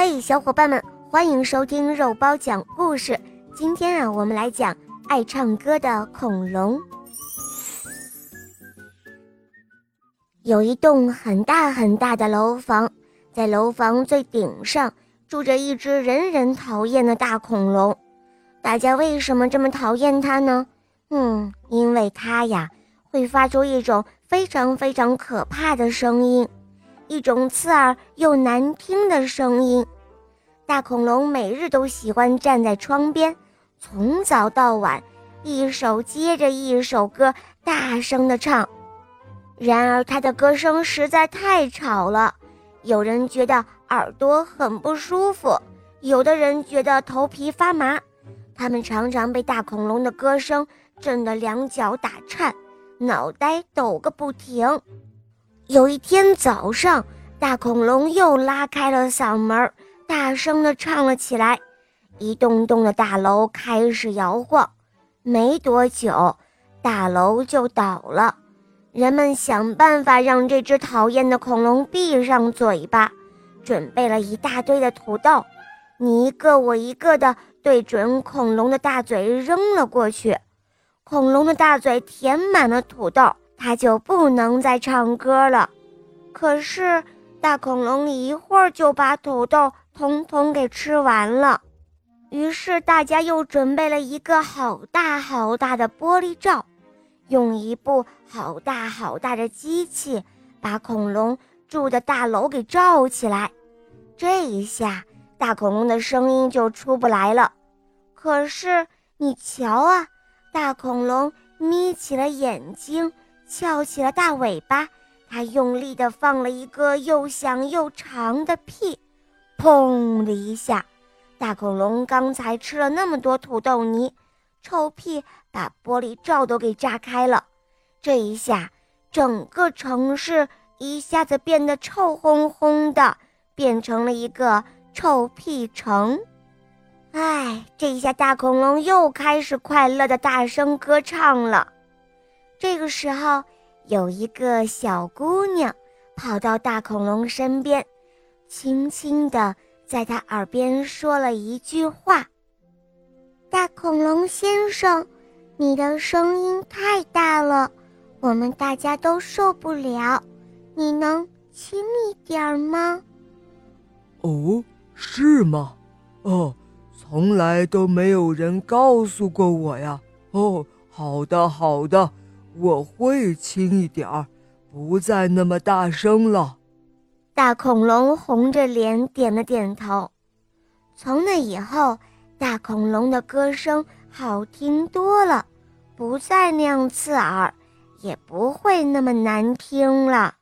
嘿，小伙伴们，欢迎收听肉包讲故事。今天啊，我们来讲爱唱歌的恐龙。有一栋很大很大的楼房，在楼房最顶上住着一只人人讨厌的大恐龙。大家为什么这么讨厌它呢？嗯，因为它呀会发出一种非常非常可怕的声音。一种刺耳又难听的声音，大恐龙每日都喜欢站在窗边，从早到晚，一首接着一首歌大声地唱。然而，它的歌声实在太吵了，有人觉得耳朵很不舒服，有的人觉得头皮发麻。他们常常被大恐龙的歌声震得两脚打颤，脑袋抖个不停。有一天早上，大恐龙又拉开了嗓门，大声地唱了起来。一栋栋的大楼开始摇晃，没多久，大楼就倒了。人们想办法让这只讨厌的恐龙闭上嘴巴，准备了一大堆的土豆，你一个我一个的对准恐龙的大嘴扔了过去。恐龙的大嘴填满了土豆。他就不能再唱歌了。可是大恐龙一会儿就把土豆统统给吃完了。于是大家又准备了一个好大好大的玻璃罩，用一部好大好大的机器把恐龙住的大楼给罩起来。这一下，大恐龙的声音就出不来了。可是你瞧啊，大恐龙眯起了眼睛。翘起了大尾巴，它用力地放了一个又响又长的屁，砰的一下，大恐龙刚才吃了那么多土豆泥，臭屁把玻璃罩都给炸开了。这一下，整个城市一下子变得臭烘烘的，变成了一个臭屁城。哎，这一下大恐龙又开始快乐的大声歌唱了。这个时候，有一个小姑娘跑到大恐龙身边，轻轻地在他耳边说了一句话：“大恐龙先生，你的声音太大了，我们大家都受不了，你能轻一点吗？”“哦，是吗？哦，从来都没有人告诉过我呀。哦，好的，好的。”我会轻一点儿，不再那么大声了。大恐龙红着脸点了点头。从那以后，大恐龙的歌声好听多了，不再那样刺耳，也不会那么难听了。